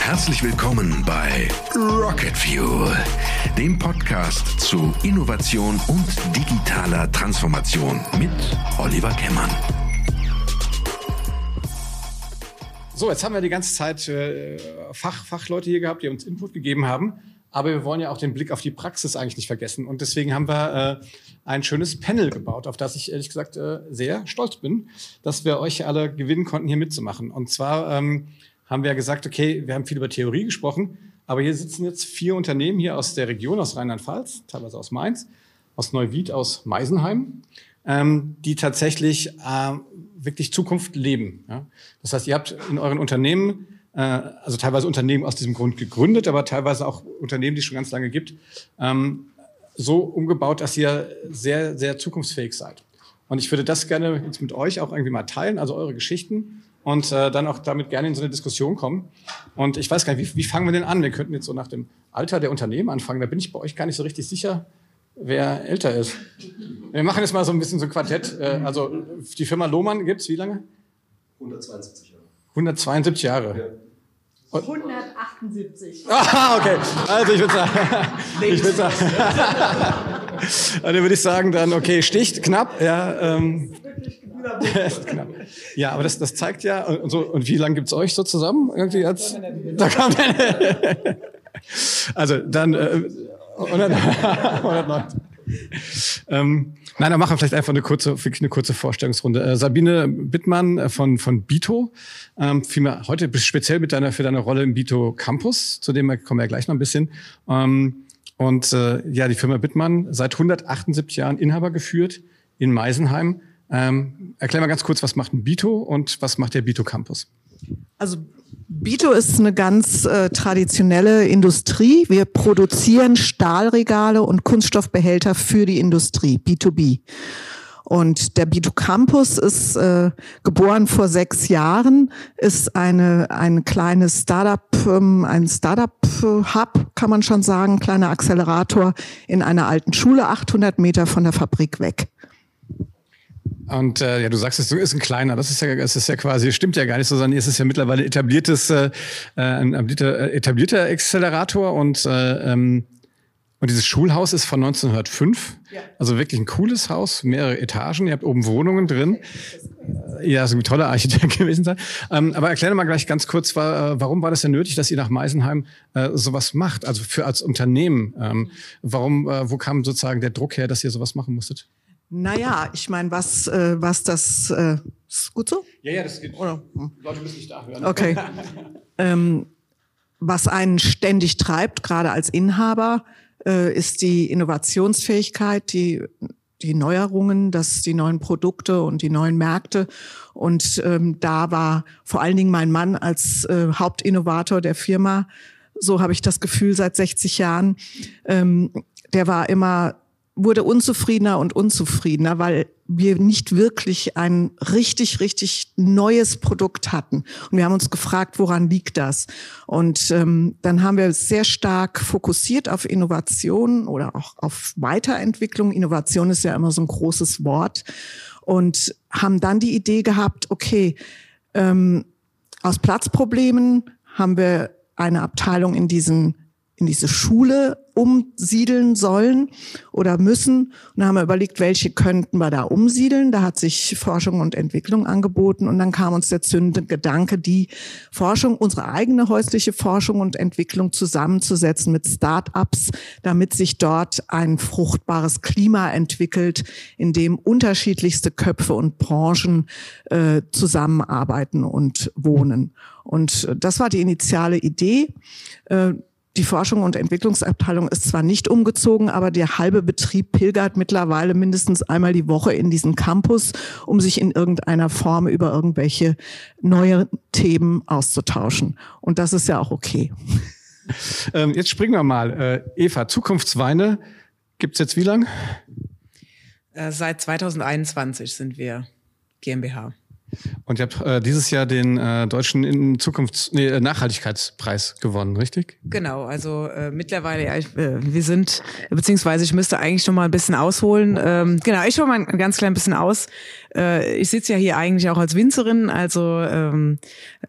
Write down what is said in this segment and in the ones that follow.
Herzlich willkommen bei Rocket Fuel, dem Podcast zu Innovation und digitaler Transformation mit Oliver Kemmern. So, jetzt haben wir die ganze Zeit äh, Fach, Fachleute hier gehabt, die uns Input gegeben haben. Aber wir wollen ja auch den Blick auf die Praxis eigentlich nicht vergessen. Und deswegen haben wir äh, ein schönes Panel gebaut, auf das ich ehrlich gesagt äh, sehr stolz bin, dass wir euch alle gewinnen konnten, hier mitzumachen. Und zwar ähm, haben wir ja gesagt, okay, wir haben viel über Theorie gesprochen, aber hier sitzen jetzt vier Unternehmen hier aus der Region, aus Rheinland-Pfalz, teilweise aus Mainz, aus Neuwied, aus Meisenheim, ähm, die tatsächlich äh, wirklich Zukunft leben. Ja? Das heißt, ihr habt in euren Unternehmen also teilweise Unternehmen aus diesem Grund gegründet, aber teilweise auch Unternehmen, die es schon ganz lange gibt, ähm, so umgebaut, dass ihr sehr, sehr zukunftsfähig seid. Und ich würde das gerne jetzt mit euch auch irgendwie mal teilen, also eure Geschichten und äh, dann auch damit gerne in so eine Diskussion kommen. Und ich weiß gar nicht, wie, wie fangen wir denn an? Wir könnten jetzt so nach dem Alter der Unternehmen anfangen. Da bin ich bei euch gar nicht so richtig sicher, wer älter ist. Wir machen jetzt mal so ein bisschen so ein Quartett. Äh, also die Firma Lohmann gibt's wie lange? 172 Jahre. 172 Jahre. Ja. 178. Ah, okay. Also ich würde sagen, ich würde sagen, dann würde ich sagen dann, okay, sticht knapp, ja. Ähm, knapp. Ja, aber das, das zeigt ja, und, so, und wie lange gibt's euch so zusammen? Irgendwie als, da kam der, Also dann äh, 100, 190. Ähm, nein, dann machen wir vielleicht einfach eine kurze, wirklich eine kurze Vorstellungsrunde. Äh, Sabine Bittmann äh, von, von Bito, ähm, vielmehr heute speziell mit deiner, für deine Rolle im Bito Campus, zu dem kommen wir ja gleich noch ein bisschen. Ähm, und äh, ja, die Firma Bittmann, seit 178 Jahren Inhaber geführt in Meisenheim. Ähm, erklär mal ganz kurz, was macht ein Bito und was macht der Bito Campus? Also Bito ist eine ganz äh, traditionelle Industrie. Wir produzieren Stahlregale und Kunststoffbehälter für die Industrie, B2B. Und der Bito Campus ist äh, geboren vor sechs Jahren, ist eine ein kleines Startup, ähm, ein Startup Hub, kann man schon sagen, kleiner Accelerator in einer alten Schule, 800 Meter von der Fabrik weg. Und äh, ja, du sagst, es ist ein kleiner. Das ist ja, es ist ja quasi, stimmt ja gar nicht so, sondern es ist ja mittlerweile etabliertes, äh, ein etablierter, äh, etablierter Accelerator und äh, ähm, und dieses Schulhaus ist von 1905. Ja. Also wirklich ein cooles Haus, mehrere Etagen. Ihr habt oben Wohnungen drin. Ja, so ein toller Architekt gewesen sein. Ähm, aber erklär mal gleich ganz kurz, war, äh, warum war das denn nötig, dass ihr nach Meisenheim äh, sowas macht? Also für als Unternehmen. Ähm, warum, äh, wo kam sozusagen der Druck her, dass ihr sowas machen musstet? Naja, ich meine, was, äh, was das, äh, ist gut so? Ja, ja, das geht. Oder? Leute müssen nicht da hören. Okay. ähm, was einen ständig treibt, gerade als Inhaber, äh, ist die Innovationsfähigkeit, die die Neuerungen, dass die neuen Produkte und die neuen Märkte. Und ähm, da war vor allen Dingen mein Mann als äh, Hauptinnovator der Firma, so habe ich das Gefühl seit 60 Jahren, ähm, der war immer wurde unzufriedener und unzufriedener, weil wir nicht wirklich ein richtig, richtig neues Produkt hatten. Und wir haben uns gefragt, woran liegt das? Und ähm, dann haben wir sehr stark fokussiert auf Innovation oder auch auf Weiterentwicklung. Innovation ist ja immer so ein großes Wort. Und haben dann die Idee gehabt, okay, ähm, aus Platzproblemen haben wir eine Abteilung in diesen in diese Schule umsiedeln sollen oder müssen. Und dann haben wir überlegt, welche könnten wir da umsiedeln. Da hat sich Forschung und Entwicklung angeboten. Und dann kam uns der zündende Gedanke, die Forschung, unsere eigene häusliche Forschung und Entwicklung zusammenzusetzen mit Start-ups, damit sich dort ein fruchtbares Klima entwickelt, in dem unterschiedlichste Köpfe und Branchen äh, zusammenarbeiten und wohnen. Und das war die initiale Idee. Äh, die Forschung und Entwicklungsabteilung ist zwar nicht umgezogen, aber der halbe Betrieb pilgert mittlerweile mindestens einmal die Woche in diesen Campus, um sich in irgendeiner Form über irgendwelche neue Themen auszutauschen. Und das ist ja auch okay. Ähm, jetzt springen wir mal. Äh, Eva, Zukunftsweine gibt's jetzt wie lang? Äh, seit 2021 sind wir GmbH. Und ihr habt äh, dieses Jahr den äh, deutschen Zukunfts nee, äh, Nachhaltigkeitspreis gewonnen, richtig? Genau, also äh, mittlerweile, ja, ich, äh, wir sind, beziehungsweise ich müsste eigentlich noch mal ein bisschen ausholen. Ähm, genau, ich hole mal ein ganz klein bisschen aus. Äh, ich sitze ja hier eigentlich auch als Winzerin, also ähm,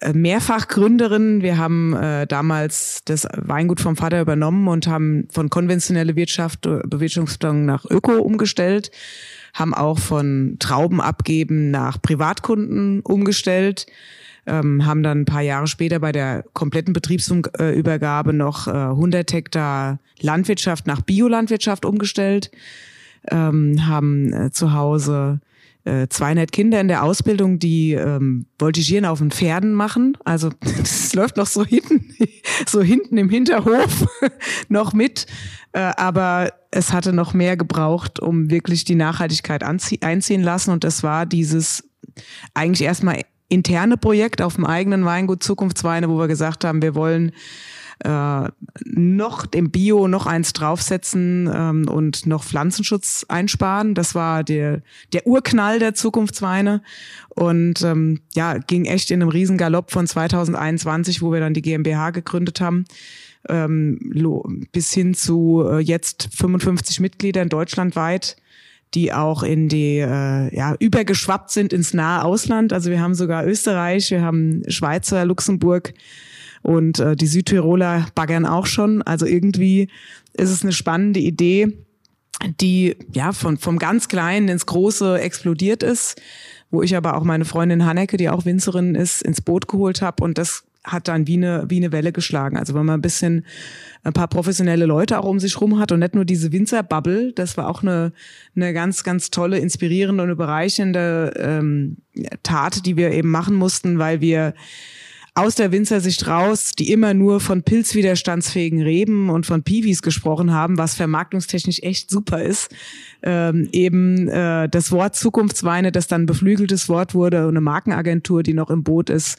äh, Mehrfachgründerin. Wir haben äh, damals das Weingut vom Vater übernommen und haben von konventionelle Wirtschaft, äh, Bewirtschaftung nach Öko umgestellt haben auch von Trauben abgeben nach Privatkunden umgestellt, ähm, haben dann ein paar Jahre später bei der kompletten Betriebsübergabe noch äh, 100 Hektar Landwirtschaft nach Biolandwirtschaft umgestellt, ähm, haben äh, zu Hause 200 äh, Kinder in der Ausbildung, die ähm, Voltigieren auf den Pferden machen. Also das läuft noch so hinten, so hinten im Hinterhof noch mit. Äh, aber es hatte noch mehr gebraucht, um wirklich die Nachhaltigkeit einziehen lassen. Und das war dieses eigentlich erstmal interne Projekt auf dem eigenen Weingut Zukunftsweine, wo wir gesagt haben, wir wollen äh, noch dem Bio noch eins draufsetzen ähm, und noch Pflanzenschutz einsparen. Das war der, der Urknall der Zukunftsweine. Und ähm, ja, ging echt in einem Riesengalopp von 2021, wo wir dann die GmbH gegründet haben. Ähm, bis hin zu äh, jetzt 55 Mitgliedern deutschlandweit die auch in die äh, ja übergeschwappt sind ins nahe Ausland. Also wir haben sogar Österreich, wir haben Schweizer, Luxemburg, und äh, die Südtiroler baggern auch schon. Also irgendwie ist es eine spannende Idee, die ja von, vom ganz Kleinen ins Große explodiert ist, wo ich aber auch meine Freundin Hanneke, die auch Winzerin ist, ins Boot geholt habe und das hat dann wie eine, wie eine Welle geschlagen. Also wenn man ein bisschen ein paar professionelle Leute auch um sich rum hat und nicht nur diese Winzerbubble, das war auch eine, eine ganz, ganz tolle, inspirierende und bereichernde ähm, Tat, die wir eben machen mussten, weil wir aus der Winzersicht raus, die immer nur von pilzwiderstandsfähigen Reben und von Piwis gesprochen haben, was vermarktungstechnisch echt super ist. Ähm, eben äh, das Wort Zukunftsweine, das dann beflügeltes Wort wurde, eine Markenagentur, die noch im Boot ist,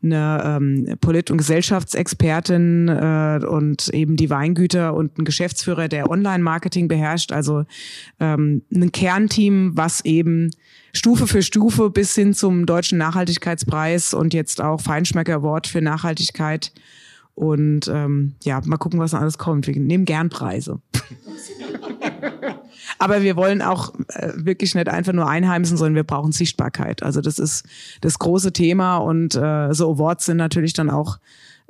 eine ähm, Polit- und Gesellschaftsexpertin äh, und eben die Weingüter und ein Geschäftsführer, der Online-Marketing beherrscht. Also ähm, ein Kernteam, was eben Stufe für Stufe bis hin zum Deutschen Nachhaltigkeitspreis und jetzt auch Feinschmecker Award für Nachhaltigkeit. Und ähm, ja, mal gucken, was noch alles kommt. Wir nehmen gern Preise. Aber wir wollen auch äh, wirklich nicht einfach nur einheimsen, sondern wir brauchen Sichtbarkeit. Also das ist das große Thema und äh, so Awards sind natürlich dann auch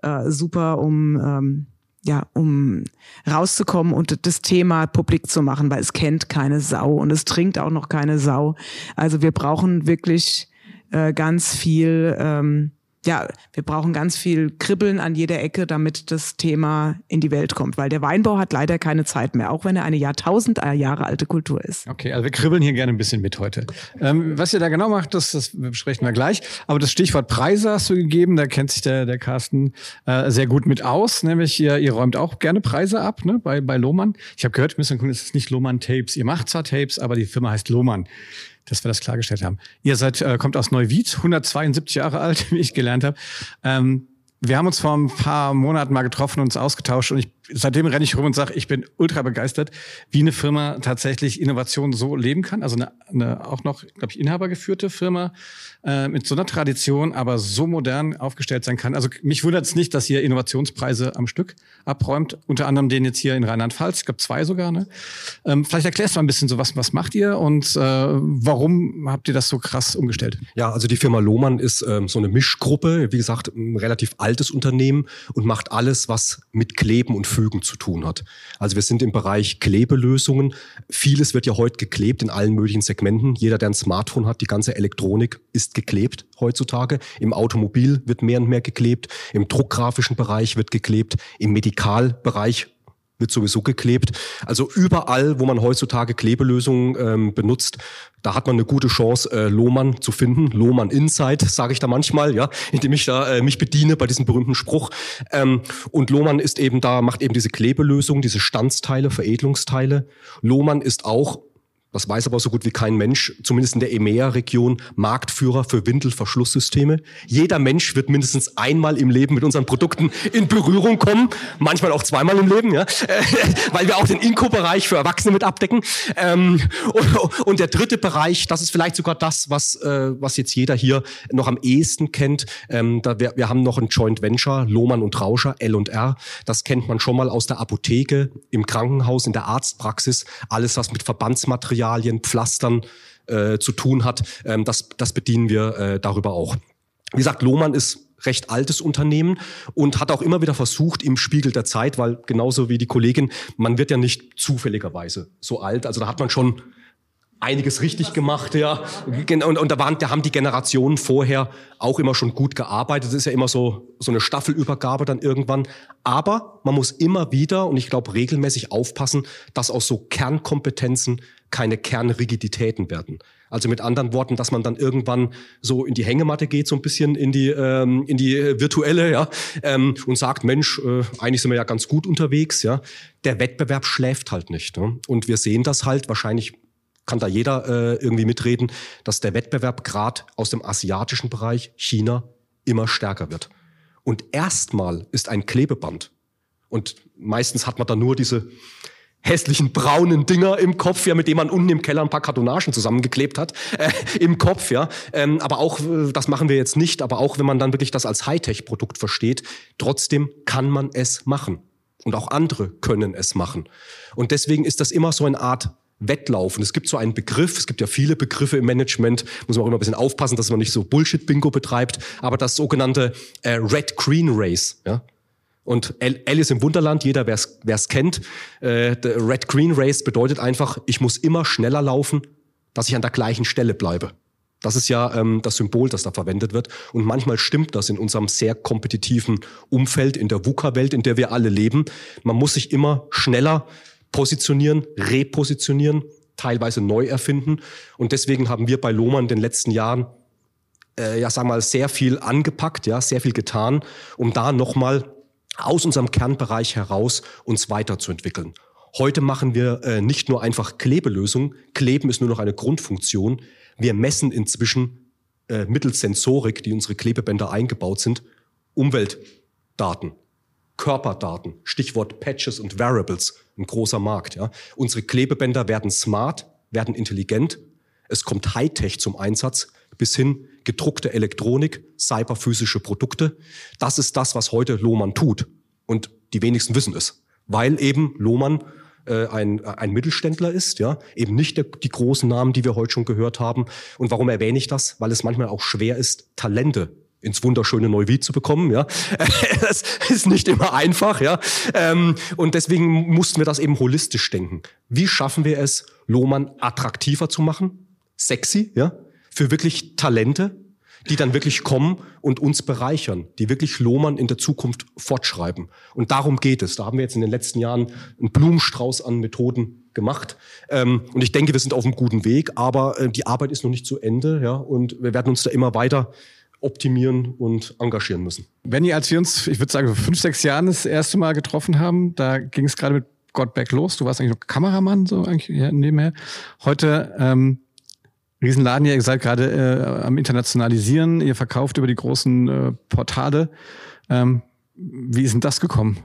äh, super, um ähm, ja, um rauszukommen und das Thema publik zu machen, weil es kennt keine Sau und es trinkt auch noch keine Sau. Also wir brauchen wirklich äh, ganz viel ähm, ja, wir brauchen ganz viel Kribbeln an jeder Ecke, damit das Thema in die Welt kommt, weil der Weinbau hat leider keine Zeit mehr, auch wenn er eine Jahrtausend Jahre alte Kultur ist. Okay, also wir kribbeln hier gerne ein bisschen mit heute. Ähm, was ihr da genau macht, das, das besprechen wir gleich. Aber das Stichwort Preise hast du gegeben, da kennt sich der, der Carsten äh, sehr gut mit aus, nämlich ihr, ihr räumt auch gerne Preise ab ne, bei, bei Lohmann. Ich habe gehört, müssen es ist nicht Lohmann Tapes. Ihr macht zwar Tapes, aber die Firma heißt Lohmann dass wir das klargestellt haben. Ihr seid, äh, kommt aus Neuwied, 172 Jahre alt, wie ich gelernt habe. Ähm, wir haben uns vor ein paar Monaten mal getroffen und uns ausgetauscht und ich, seitdem renne ich rum und sage, ich bin ultra begeistert, wie eine Firma tatsächlich Innovation so leben kann. Also eine, eine auch noch, glaube ich, inhabergeführte Firma äh, mit so einer Tradition, aber so modern aufgestellt sein kann. Also mich wundert es nicht, dass ihr Innovationspreise am Stück abräumt, unter anderem den jetzt hier in Rheinland-Pfalz, ich glaube zwei sogar. Ne? Ähm, vielleicht erklärst du mal ein bisschen so, was, was macht ihr und äh, warum habt ihr das so krass umgestellt? Ja, also die Firma Lohmann ist ähm, so eine Mischgruppe, wie gesagt, relativ alt altes Unternehmen und macht alles, was mit Kleben und Fügen zu tun hat. Also wir sind im Bereich Klebelösungen. Vieles wird ja heute geklebt in allen möglichen Segmenten. Jeder, der ein Smartphone hat, die ganze Elektronik ist geklebt heutzutage. Im Automobil wird mehr und mehr geklebt. Im druckgrafischen Bereich wird geklebt. Im Medikalbereich wird sowieso geklebt. Also überall, wo man heutzutage Klebelösungen ähm, benutzt, da hat man eine gute Chance, äh, Lohmann zu finden. Lohmann Insight, sage ich da manchmal, ja, indem ich da äh, mich bediene bei diesem berühmten Spruch. Ähm, und Lohmann ist eben da, macht eben diese Klebelösung, diese Standsteile, Veredelungsteile. Lohmann ist auch das weiß aber so gut wie kein Mensch, zumindest in der EMEA-Region, Marktführer für Windelverschlusssysteme. Jeder Mensch wird mindestens einmal im Leben mit unseren Produkten in Berührung kommen, manchmal auch zweimal im Leben, ja, weil wir auch den Inko-Bereich für Erwachsene mit abdecken. Ähm, und der dritte Bereich, das ist vielleicht sogar das, was, äh, was jetzt jeder hier noch am ehesten kennt. Ähm, wir haben noch ein Joint Venture, Lohmann und Rauscher, L&R. Das kennt man schon mal aus der Apotheke, im Krankenhaus, in der Arztpraxis. Alles, was mit Verbandsmaterial Materialien, Pflastern äh, zu tun hat. Ähm, das, das bedienen wir äh, darüber auch. Wie gesagt, Lohmann ist recht altes Unternehmen und hat auch immer wieder versucht im Spiegel der Zeit, weil genauso wie die Kollegin, man wird ja nicht zufälligerweise so alt. Also da hat man schon einiges richtig gemacht, ja. Und, und da, waren, da haben die Generationen vorher auch immer schon gut gearbeitet. Das ist ja immer so, so eine Staffelübergabe dann irgendwann. Aber man muss immer wieder, und ich glaube regelmäßig aufpassen, dass aus so Kernkompetenzen keine Kernrigiditäten werden. Also mit anderen Worten, dass man dann irgendwann so in die Hängematte geht, so ein bisschen in die ähm, in die virtuelle, ja, ähm, und sagt, Mensch, äh, eigentlich sind wir ja ganz gut unterwegs, ja. Der Wettbewerb schläft halt nicht. Ne? Und wir sehen das halt wahrscheinlich kann da jeder äh, irgendwie mitreden, dass der Wettbewerb gerade aus dem asiatischen Bereich, China, immer stärker wird. Und erstmal ist ein Klebeband. Und meistens hat man da nur diese hässlichen braunen Dinger im Kopf, ja, mit dem man unten im Keller ein paar Kartonagen zusammengeklebt hat, äh, im Kopf, ja. Ähm, aber auch, äh, das machen wir jetzt nicht, aber auch wenn man dann wirklich das als Hightech-Produkt versteht, trotzdem kann man es machen. Und auch andere können es machen. Und deswegen ist das immer so eine Art Wettlaufen. Es gibt so einen Begriff, es gibt ja viele Begriffe im Management, muss man auch immer ein bisschen aufpassen, dass man nicht so Bullshit-Bingo betreibt, aber das sogenannte äh, Red-Green Race, ja. Und Alice im Wunderland, jeder, wer es kennt, äh, Red-Green Race bedeutet einfach, ich muss immer schneller laufen, dass ich an der gleichen Stelle bleibe. Das ist ja ähm, das Symbol, das da verwendet wird. Und manchmal stimmt das in unserem sehr kompetitiven Umfeld, in der VUCA-Welt, in der wir alle leben. Man muss sich immer schneller positionieren, repositionieren, teilweise neu erfinden. Und deswegen haben wir bei Lohmann in den letzten Jahren äh, ja, sag mal, sehr viel angepackt, ja, sehr viel getan, um da nochmal aus unserem Kernbereich heraus uns weiterzuentwickeln. Heute machen wir äh, nicht nur einfach Klebelösungen. Kleben ist nur noch eine Grundfunktion. Wir messen inzwischen äh, mittels Sensorik, die unsere Klebebänder eingebaut sind, Umweltdaten. Körperdaten, Stichwort Patches und Variables, ein großer Markt. Ja. Unsere Klebebänder werden smart, werden intelligent. Es kommt Hightech zum Einsatz, bis hin gedruckte Elektronik, cyberphysische Produkte. Das ist das, was heute Lohmann tut. Und die wenigsten wissen es, weil eben Lohmann äh, ein, ein Mittelständler ist, ja, eben nicht der, die großen Namen, die wir heute schon gehört haben. Und warum erwähne ich das? Weil es manchmal auch schwer ist, Talente ins wunderschöne Neuwied zu bekommen. Ja, das ist nicht immer einfach. Ja, ähm, und deswegen mussten wir das eben holistisch denken. Wie schaffen wir es, Lohmann attraktiver zu machen, sexy, ja, für wirklich Talente, die dann wirklich kommen und uns bereichern, die wirklich Lohmann in der Zukunft fortschreiben. Und darum geht es. Da haben wir jetzt in den letzten Jahren einen Blumenstrauß an Methoden gemacht. Ähm, und ich denke, wir sind auf einem guten Weg, aber äh, die Arbeit ist noch nicht zu Ende. Ja, und wir werden uns da immer weiter optimieren und engagieren müssen. Wenn als wir uns, ich würde sagen, vor fünf, sechs Jahren das erste Mal getroffen haben, da ging es gerade mit Got Back los. Du warst eigentlich noch Kameramann, so eigentlich ja, nebenher. Heute ähm, Riesenladen, ihr seid gerade äh, am Internationalisieren, ihr verkauft über die großen äh, Portale. Ähm, wie ist denn das gekommen?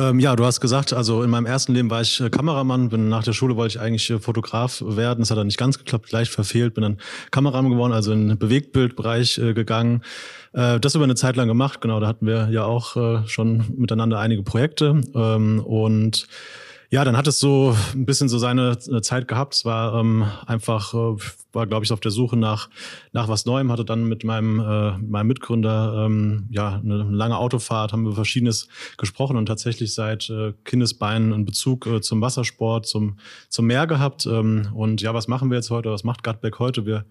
Ähm, ja, du hast gesagt, also in meinem ersten Leben war ich äh, Kameramann, bin nach der Schule wollte ich eigentlich äh, Fotograf werden, das hat dann nicht ganz geklappt, leicht verfehlt, bin dann Kameramann geworden, also in den Bewegtbildbereich äh, gegangen. Äh, das über eine Zeit lang gemacht, genau, da hatten wir ja auch äh, schon miteinander einige Projekte. Ähm, und ja, dann hat es so ein bisschen so seine äh, Zeit gehabt. Es war ähm, einfach, äh, war glaube ich auf der Suche nach nach was Neuem. Hatte dann mit meinem äh, meinem Mitgründer ähm, ja eine lange Autofahrt, haben wir verschiedenes gesprochen und tatsächlich seit äh, Kindesbeinen einen Bezug äh, zum Wassersport, zum zum Meer gehabt. Ähm, und ja, was machen wir jetzt heute? Was macht Gutback heute? Wir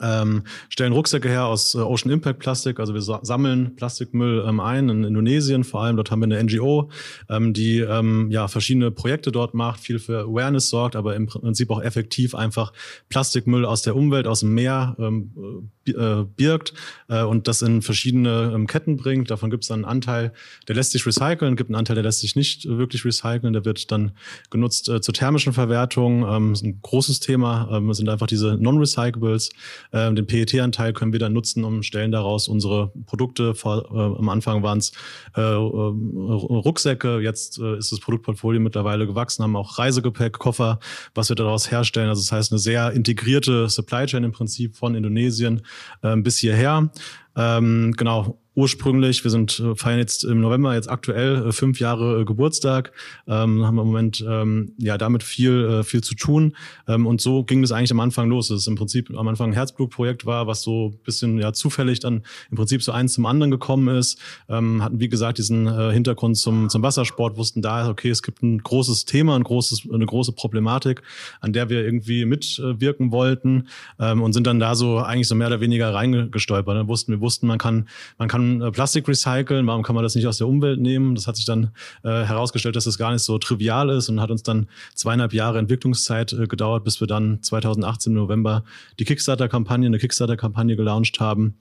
ähm, stellen Rucksäcke her aus äh, Ocean Impact Plastik. Also wir sammeln Plastikmüll ähm, ein in Indonesien vor allem. Dort haben wir eine NGO, ähm, die ähm, ja verschiedene Projekte dort macht, viel für Awareness sorgt, aber im Prinzip auch effektiv einfach Plastikmüll aus der Umwelt, aus dem Meer ähm, äh, birgt äh, und das in verschiedene ähm, Ketten bringt. Davon gibt es dann einen Anteil, der lässt sich recyceln, gibt einen Anteil, der lässt sich nicht äh, wirklich recyceln. Der wird dann genutzt äh, zur thermischen Verwertung. Ähm, ist ein großes Thema. Ähm, sind einfach diese Non-Recyclables. Ähm, den PET-Anteil können wir dann nutzen, um stellen daraus unsere Produkte. Vor, äh, am Anfang waren es äh, äh, Rucksäcke, jetzt äh, ist das Produktportfolio mittlerweile gewachsen, haben auch Reisegepäck, Koffer, was wir daraus herstellen. Also das heißt eine sehr integrierte Supply Chain im Prinzip von Indonesien ähm, bis hierher. Ähm, genau, ursprünglich, wir sind äh, feiern jetzt im November jetzt aktuell äh, fünf Jahre äh, Geburtstag, ähm, haben im Moment ähm, ja damit viel äh, viel zu tun ähm, und so ging das eigentlich am Anfang los. Das ist im Prinzip am Anfang ein Herzblutprojekt war, was so bisschen ja zufällig dann im Prinzip so eins zum anderen gekommen ist. Ähm, hatten wie gesagt diesen äh, Hintergrund zum zum Wassersport, wussten da okay, es gibt ein großes Thema, ein großes eine große Problematik, an der wir irgendwie mitwirken wollten ähm, und sind dann da so eigentlich so mehr oder weniger reingestolpert. Dann wussten wir wussten, man kann man kann kann äh, Plastik recyceln, warum kann man das nicht aus der Umwelt nehmen? Das hat sich dann äh, herausgestellt, dass das gar nicht so trivial ist und hat uns dann zweieinhalb Jahre Entwicklungszeit äh, gedauert, bis wir dann 2018 im November die Kickstarter-Kampagne, eine Kickstarter-Kampagne gelauncht haben.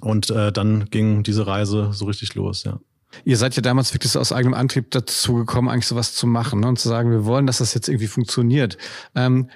Und äh, dann ging diese Reise so richtig los, ja. Ihr seid ja damals wirklich so aus eigenem Antrieb dazu gekommen, eigentlich sowas zu machen ne? und zu sagen, wir wollen, dass das jetzt irgendwie funktioniert. Ähm,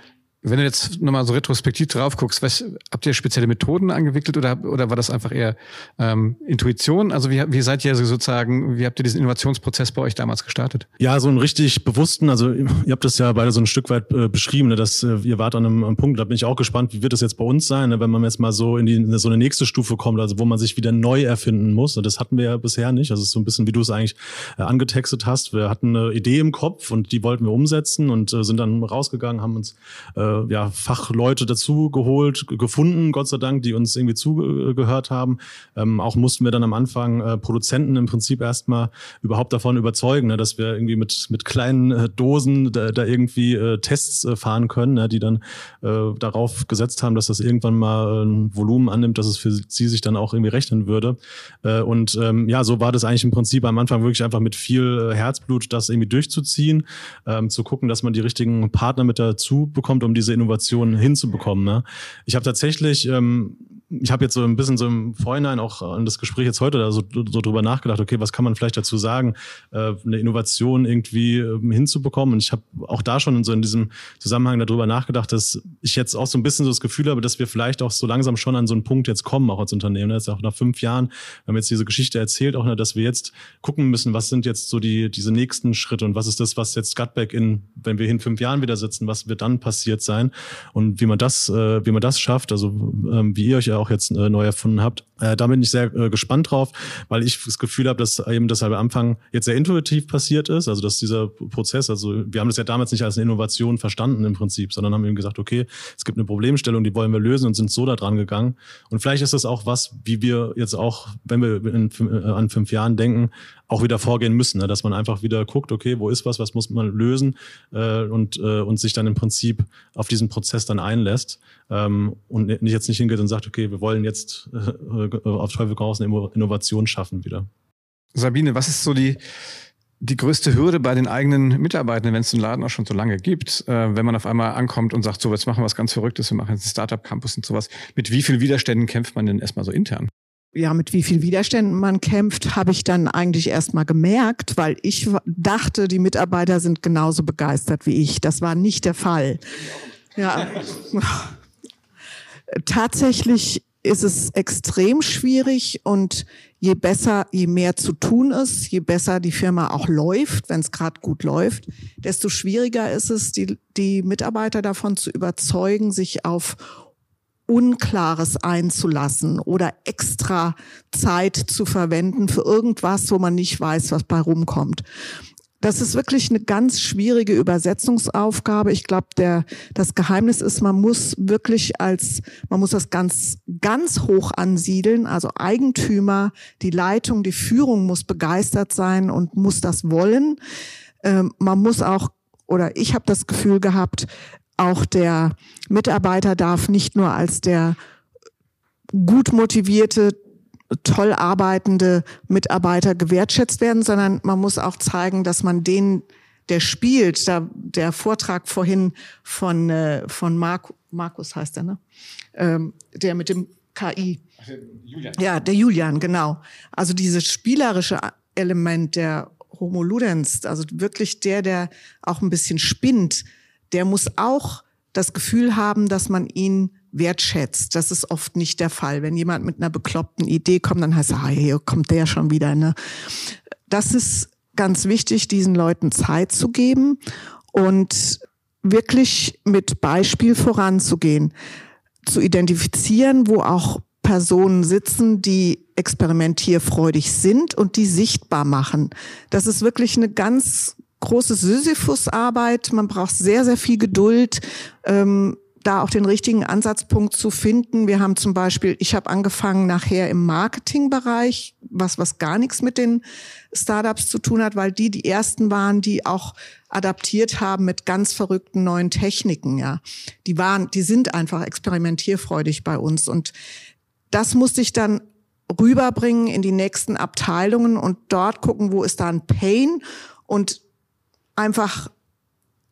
wenn du jetzt nochmal so retrospektiv drauf guckst, was, habt ihr spezielle Methoden angewickelt oder, oder war das einfach eher ähm, Intuition? Also wie, wie seid ihr sozusagen, wie habt ihr diesen Innovationsprozess bei euch damals gestartet? Ja, so einen richtig bewussten, also ihr habt das ja beide so ein Stück weit äh, beschrieben, ne, dass äh, ihr wart an einem, einem, Punkt, da bin ich auch gespannt, wie wird das jetzt bei uns sein, ne, wenn man jetzt mal so in, die, in so eine nächste Stufe kommt, also wo man sich wieder neu erfinden muss. Und das hatten wir ja bisher nicht. Also es ist so ein bisschen, wie du es eigentlich äh, angetextet hast. Wir hatten eine Idee im Kopf und die wollten wir umsetzen und äh, sind dann rausgegangen, haben uns äh, ja, Fachleute dazu geholt, gefunden, Gott sei Dank, die uns irgendwie zugehört haben. Ähm, auch mussten wir dann am Anfang äh, Produzenten im Prinzip erstmal überhaupt davon überzeugen, ne, dass wir irgendwie mit, mit kleinen äh, Dosen da, da irgendwie äh, Tests äh, fahren können, ne, die dann äh, darauf gesetzt haben, dass das irgendwann mal ein Volumen annimmt, dass es für sie sich dann auch irgendwie rechnen würde. Äh, und ähm, ja, so war das eigentlich im Prinzip am Anfang wirklich einfach mit viel äh, Herzblut, das irgendwie durchzuziehen, ähm, zu gucken, dass man die richtigen Partner mit dazu bekommt, um diese Innovation hinzubekommen. Ne? Ich habe tatsächlich ähm, ich habe jetzt so ein bisschen so im Vorhinein auch an das Gespräch jetzt heute da so, so drüber nachgedacht, okay, was kann man vielleicht dazu sagen, äh, eine Innovation irgendwie äh, hinzubekommen. Und ich habe auch da schon so in diesem Zusammenhang darüber nachgedacht, dass ich jetzt auch so ein bisschen so das Gefühl habe, dass wir vielleicht auch so langsam schon an so einen Punkt jetzt kommen, auch als Unternehmen. Jetzt auch nach fünf Jahren, wir haben jetzt diese Geschichte erzählt, auch, ne, dass wir jetzt gucken müssen, was sind jetzt so die diese nächsten Schritte und was ist das, was jetzt Gutback in, wenn wir in fünf Jahren wieder sitzen, was wird dann passiert sein und wie man das, äh, wie man das schafft, also ähm, wie ihr euch ja auch jetzt äh, neu erfunden habt. Äh, da bin ich sehr äh, gespannt drauf, weil ich das Gefühl habe, dass eben das am Anfang jetzt sehr intuitiv passiert ist. Also dass dieser Prozess, also wir haben das ja damals nicht als eine Innovation verstanden im Prinzip, sondern haben eben gesagt, okay, es gibt eine Problemstellung, die wollen wir lösen und sind so da dran gegangen. Und vielleicht ist das auch was, wie wir jetzt auch, wenn wir in, äh, an fünf Jahren denken, auch wieder vorgehen müssen, ne? dass man einfach wieder guckt, okay, wo ist was, was muss man lösen und, und sich dann im Prinzip auf diesen Prozess dann einlässt ähm, und nicht jetzt nicht hingeht und sagt, okay, wir wollen jetzt äh, auf Teufel komm raus eine Innovation schaffen wieder. Sabine, was ist so die die größte Hürde bei den eigenen Mitarbeitenden, wenn es den Laden auch schon so lange gibt, äh, wenn man auf einmal ankommt und sagt, so, jetzt machen wir was ganz Verrücktes, wir machen jetzt einen Startup-Campus und sowas. Mit wie vielen Widerständen kämpft man denn erstmal so intern? ja, mit wie viel Widerständen man kämpft, habe ich dann eigentlich erst mal gemerkt, weil ich dachte, die Mitarbeiter sind genauso begeistert wie ich. Das war nicht der Fall. Ja. Tatsächlich ist es extrem schwierig und je besser, je mehr zu tun ist, je besser die Firma auch läuft, wenn es gerade gut läuft, desto schwieriger ist es, die, die Mitarbeiter davon zu überzeugen, sich auf Unklares einzulassen oder extra Zeit zu verwenden für irgendwas, wo man nicht weiß, was bei rumkommt. Das ist wirklich eine ganz schwierige Übersetzungsaufgabe. Ich glaube, der, das Geheimnis ist, man muss wirklich als, man muss das ganz, ganz hoch ansiedeln. Also Eigentümer, die Leitung, die Führung muss begeistert sein und muss das wollen. Ähm, man muss auch, oder ich habe das Gefühl gehabt, auch der Mitarbeiter darf nicht nur als der gut motivierte, toll arbeitende Mitarbeiter gewertschätzt werden, sondern man muss auch zeigen, dass man den, der spielt, da, der Vortrag vorhin von, äh, von Mark, Markus heißt er, ne? Ähm, der mit dem KI. Julian. Ja, der Julian, genau. Also dieses spielerische Element der Homo Ludens, also wirklich der, der auch ein bisschen spinnt, der muss auch das Gefühl haben, dass man ihn wertschätzt. Das ist oft nicht der Fall. Wenn jemand mit einer bekloppten Idee kommt, dann heißt es, ah, hier kommt der schon wieder. Ne? Das ist ganz wichtig, diesen Leuten Zeit zu geben und wirklich mit Beispiel voranzugehen, zu identifizieren, wo auch Personen sitzen, die experimentierfreudig sind und die sichtbar machen. Das ist wirklich eine ganz große Sisyphus-Arbeit. Man braucht sehr, sehr viel Geduld. Ähm, da auch den richtigen Ansatzpunkt zu finden. Wir haben zum Beispiel, ich habe angefangen nachher im Marketingbereich, was was gar nichts mit den Startups zu tun hat, weil die die ersten waren, die auch adaptiert haben mit ganz verrückten neuen Techniken. Ja, die waren, die sind einfach experimentierfreudig bei uns und das musste ich dann rüberbringen in die nächsten Abteilungen und dort gucken, wo ist da ein Pain und einfach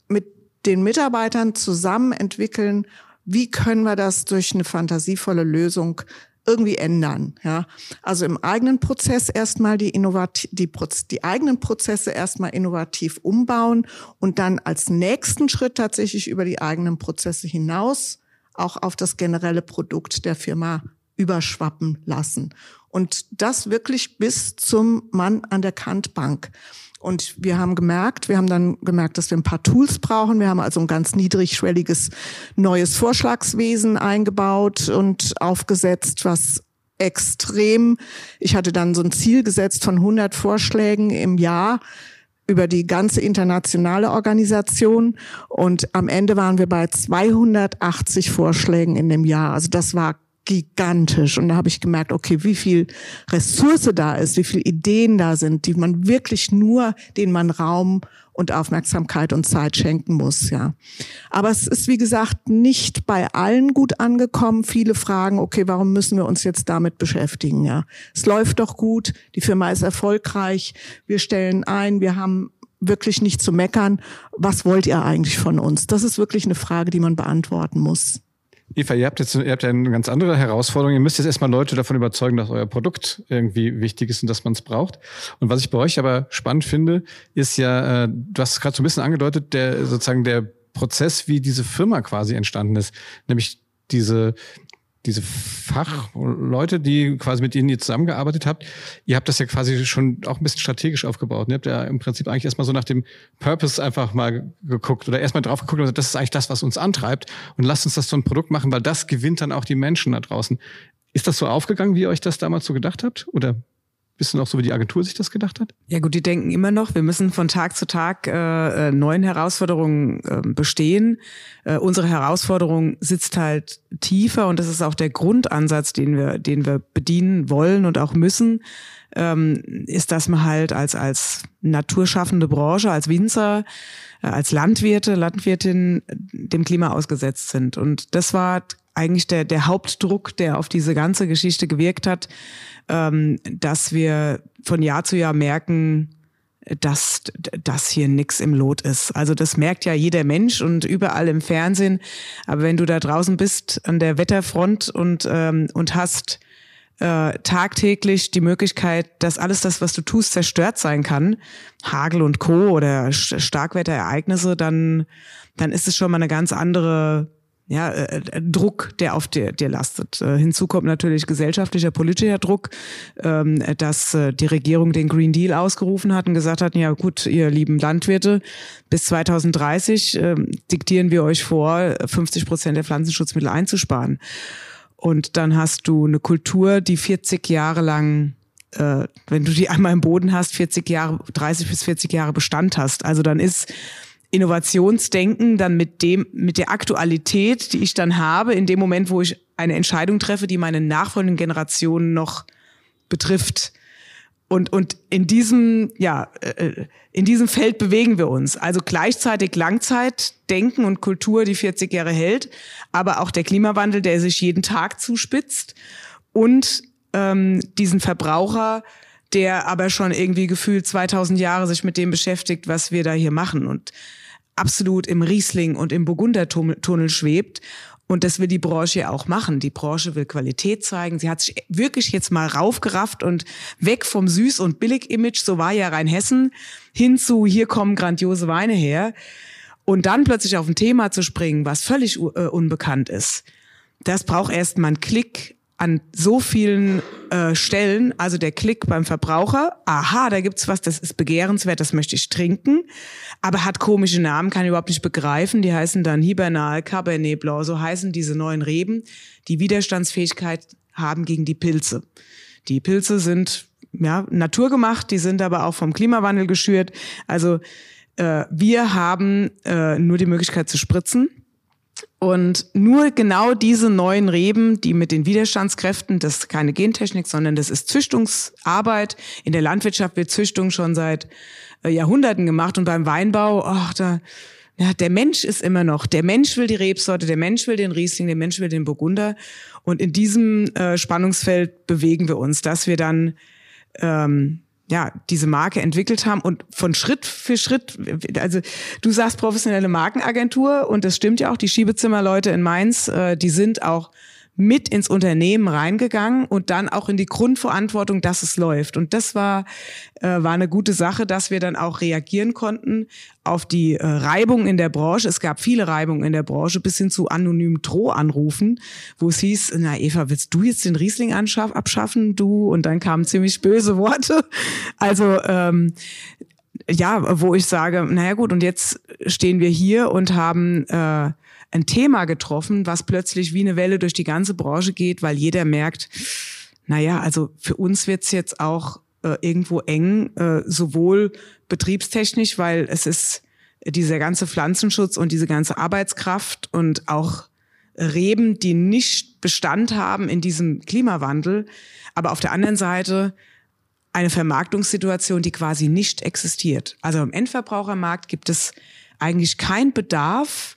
mit den Mitarbeitern zusammen entwickeln, wie können wir das durch eine fantasievolle Lösung irgendwie ändern. Ja, also im eigenen Prozess erstmal die innovativ, die, die eigenen Prozesse erstmal innovativ umbauen und dann als nächsten Schritt tatsächlich über die eigenen Prozesse hinaus auch auf das generelle Produkt der Firma überschwappen lassen. Und das wirklich bis zum Mann an der Kantbank. Und wir haben gemerkt, wir haben dann gemerkt, dass wir ein paar Tools brauchen. Wir haben also ein ganz niedrigschwelliges neues Vorschlagswesen eingebaut und aufgesetzt, was extrem, ich hatte dann so ein Ziel gesetzt von 100 Vorschlägen im Jahr über die ganze internationale Organisation und am Ende waren wir bei 280 Vorschlägen in dem Jahr. Also das war gigantisch. Und da habe ich gemerkt, okay, wie viel Ressource da ist, wie viele Ideen da sind, die man wirklich nur, denen man Raum und Aufmerksamkeit und Zeit schenken muss, ja. Aber es ist, wie gesagt, nicht bei allen gut angekommen. Viele fragen, okay, warum müssen wir uns jetzt damit beschäftigen, ja? Es läuft doch gut, die Firma ist erfolgreich, wir stellen ein, wir haben wirklich nicht zu meckern. Was wollt ihr eigentlich von uns? Das ist wirklich eine Frage, die man beantworten muss. Eva, ihr habt jetzt ihr habt ja eine ganz andere Herausforderung. Ihr müsst jetzt erstmal Leute davon überzeugen, dass euer Produkt irgendwie wichtig ist und dass man es braucht. Und was ich bei euch aber spannend finde, ist ja, äh, du hast es gerade so ein bisschen angedeutet, der sozusagen der Prozess, wie diese Firma quasi entstanden ist, nämlich diese diese Fachleute, die quasi mit denen ihr zusammengearbeitet habt, ihr habt das ja quasi schon auch ein bisschen strategisch aufgebaut. Ihr habt ja im Prinzip eigentlich erstmal so nach dem Purpose einfach mal geguckt oder erstmal drauf geguckt und gesagt, das ist eigentlich das, was uns antreibt und lasst uns das so ein Produkt machen, weil das gewinnt dann auch die Menschen da draußen. Ist das so aufgegangen, wie ihr euch das damals so gedacht habt? Oder bist du noch so, wie die Agentur sich das gedacht hat? Ja gut, die denken immer noch, wir müssen von Tag zu Tag äh, äh neuen Herausforderungen äh, bestehen. Äh, unsere Herausforderung sitzt halt tiefer und das ist auch der Grundansatz, den wir, den wir bedienen wollen und auch müssen, ähm, ist, dass man halt als, als naturschaffende Branche, als Winzer, äh, als Landwirte, Landwirtin dem Klima ausgesetzt sind. Und das war eigentlich der, der Hauptdruck, der auf diese ganze Geschichte gewirkt hat, ähm, dass wir von Jahr zu Jahr merken, dass das hier nix im Lot ist. Also das merkt ja jeder Mensch und überall im Fernsehen. Aber wenn du da draußen bist an der Wetterfront und ähm, und hast äh, tagtäglich die Möglichkeit, dass alles das, was du tust, zerstört sein kann, Hagel und Co. oder Starkwetterereignisse, dann dann ist es schon mal eine ganz andere ja, äh, äh, Druck, der auf dir, dir lastet. Äh, hinzu kommt natürlich gesellschaftlicher, politischer Druck, ähm, dass äh, die Regierung den Green Deal ausgerufen hat und gesagt hat, ja gut, ihr lieben Landwirte, bis 2030 äh, diktieren wir euch vor, 50 Prozent der Pflanzenschutzmittel einzusparen. Und dann hast du eine Kultur, die 40 Jahre lang äh, wenn du die einmal im Boden hast, 40 Jahre, 30 bis 40 Jahre Bestand hast. Also dann ist Innovationsdenken dann mit dem, mit der Aktualität, die ich dann habe, in dem Moment, wo ich eine Entscheidung treffe, die meine nachfolgenden Generationen noch betrifft. Und, und in diesem, ja, äh, in diesem Feld bewegen wir uns. Also gleichzeitig Langzeitdenken und Kultur, die 40 Jahre hält, aber auch der Klimawandel, der sich jeden Tag zuspitzt und ähm, diesen Verbraucher, der aber schon irgendwie gefühlt 2000 Jahre sich mit dem beschäftigt, was wir da hier machen. Und absolut im Riesling und im Burgundertunnel schwebt. Und das will die Branche auch machen. Die Branche will Qualität zeigen. Sie hat sich wirklich jetzt mal raufgerafft und weg vom Süß- und Billig-Image, so war ja Rheinhessen, hin zu, hier kommen grandiose Weine her. Und dann plötzlich auf ein Thema zu springen, was völlig uh, unbekannt ist, das braucht erst mal einen Klick an so vielen äh, Stellen, also der Klick beim Verbraucher, aha, da gibt's was, das ist begehrenswert, das möchte ich trinken, aber hat komische Namen, kann ich überhaupt nicht begreifen, die heißen dann Hibernal, Cabernet Blanc, so heißen diese neuen Reben, die Widerstandsfähigkeit haben gegen die Pilze. Die Pilze sind ja naturgemacht, die sind aber auch vom Klimawandel geschürt, also äh, wir haben äh, nur die Möglichkeit zu spritzen und nur genau diese neuen Reben, die mit den Widerstandskräften, das ist keine Gentechnik, sondern das ist Züchtungsarbeit. In der Landwirtschaft wird Züchtung schon seit äh, Jahrhunderten gemacht und beim Weinbau, ach, da, ja, der Mensch ist immer noch, der Mensch will die Rebsorte, der Mensch will den Riesling, der Mensch will den Burgunder. Und in diesem äh, Spannungsfeld bewegen wir uns, dass wir dann ähm, ja, diese Marke entwickelt haben und von Schritt für Schritt, also du sagst professionelle Markenagentur und das stimmt ja auch, die Schiebezimmerleute in Mainz, äh, die sind auch mit ins Unternehmen reingegangen und dann auch in die Grundverantwortung, dass es läuft. Und das war, äh, war eine gute Sache, dass wir dann auch reagieren konnten auf die äh, Reibung in der Branche. Es gab viele Reibungen in der Branche bis hin zu anonymen Drohanrufen, wo es hieß, na Eva, willst du jetzt den Riesling abschaffen, du? Und dann kamen ziemlich böse Worte. Also ähm, ja, wo ich sage, naja gut, und jetzt stehen wir hier und haben äh, ein Thema getroffen, was plötzlich wie eine Welle durch die ganze Branche geht, weil jeder merkt, naja, also für uns wird's jetzt auch äh, irgendwo eng, äh, sowohl betriebstechnisch, weil es ist dieser ganze Pflanzenschutz und diese ganze Arbeitskraft und auch Reben, die nicht Bestand haben in diesem Klimawandel, aber auf der anderen Seite eine Vermarktungssituation, die quasi nicht existiert. Also im Endverbrauchermarkt gibt es eigentlich keinen Bedarf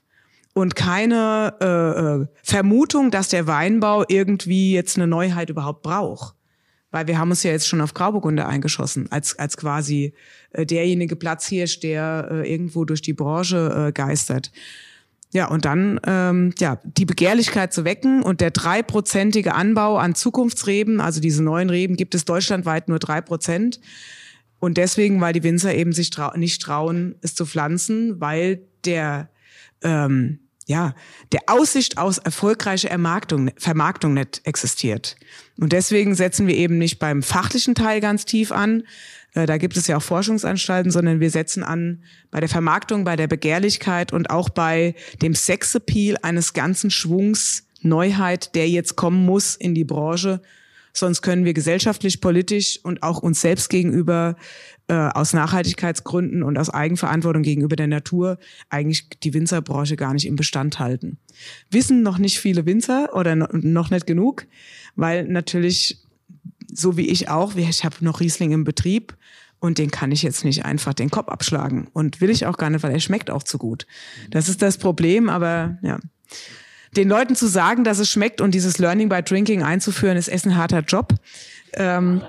und keine äh, äh, Vermutung, dass der Weinbau irgendwie jetzt eine Neuheit überhaupt braucht. Weil wir haben uns ja jetzt schon auf Grauburgunder eingeschossen, als, als quasi äh, derjenige Platzhirsch, der äh, irgendwo durch die Branche äh, geistert. Ja, und dann ähm, ja die Begehrlichkeit zu wecken und der dreiprozentige Anbau an Zukunftsreben, also diese neuen Reben, gibt es deutschlandweit nur drei Prozent. Und deswegen, weil die Winzer eben sich trau nicht trauen, es zu pflanzen, weil der ähm, ja, der Aussicht aus erfolgreiche Ermarktung, Vermarktung nicht existiert. Und deswegen setzen wir eben nicht beim fachlichen Teil ganz tief an, äh, da gibt es ja auch Forschungsanstalten, sondern wir setzen an bei der Vermarktung, bei der Begehrlichkeit und auch bei dem Sexappeal eines ganzen Schwungs Neuheit, der jetzt kommen muss in die Branche. Sonst können wir gesellschaftlich, politisch und auch uns selbst gegenüber äh, aus Nachhaltigkeitsgründen und aus Eigenverantwortung gegenüber der Natur eigentlich die Winzerbranche gar nicht im Bestand halten. Wissen noch nicht viele Winzer oder noch nicht genug, weil natürlich so wie ich auch, ich habe noch Riesling im Betrieb und den kann ich jetzt nicht einfach den Kopf abschlagen und will ich auch gar nicht, weil er schmeckt auch zu gut. Das ist das Problem, aber ja. Den Leuten zu sagen, dass es schmeckt und dieses Learning by Drinking einzuführen, ist ein harter Job. Ähm,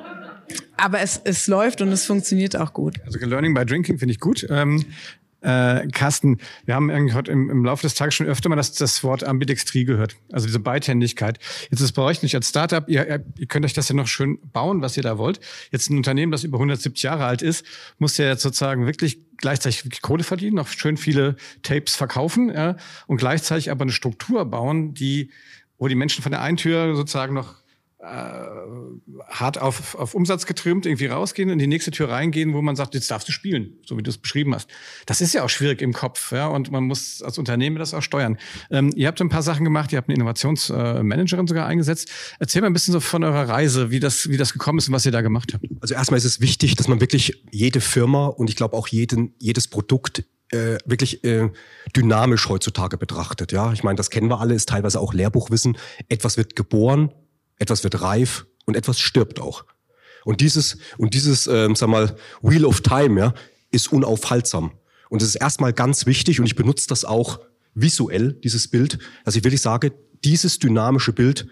aber es, es läuft und es funktioniert auch gut. Also Learning by Drinking finde ich gut. Ähm, äh, Carsten, wir haben irgendwie heute im, im Laufe des Tages schon öfter mal das, das Wort Ambidextrie gehört, also diese Beidhändigkeit. Jetzt ist bei euch nicht als Startup, ihr, ihr könnt euch das ja noch schön bauen, was ihr da wollt. Jetzt ein Unternehmen, das über 170 Jahre alt ist, muss ja jetzt sozusagen wirklich gleichzeitig Kohle verdienen, noch schön viele Tapes verkaufen ja, und gleichzeitig aber eine Struktur bauen, die wo die Menschen von der einen Tür sozusagen noch hart auf, auf Umsatz getrimmt irgendwie rausgehen in die nächste Tür reingehen, wo man sagt, jetzt darfst du spielen, so wie du es beschrieben hast. Das ist ja auch schwierig im Kopf, ja, und man muss als Unternehmen das auch steuern. Ähm, ihr habt ein paar Sachen gemacht, ihr habt eine Innovationsmanagerin sogar eingesetzt. Erzähl mal ein bisschen so von eurer Reise, wie das, wie das gekommen ist und was ihr da gemacht habt. Also erstmal ist es wichtig, dass man wirklich jede Firma und ich glaube auch jeden, jedes Produkt äh, wirklich äh, dynamisch heutzutage betrachtet. Ja, ich meine, das kennen wir alle, ist teilweise auch Lehrbuchwissen. Etwas wird geboren, etwas wird reif und etwas stirbt auch. Und dieses, und dieses, ähm, sag mal, Wheel of Time, ja, ist unaufhaltsam. Und es ist erstmal ganz wichtig, und ich benutze das auch visuell, dieses Bild, dass ich wirklich sage, dieses dynamische Bild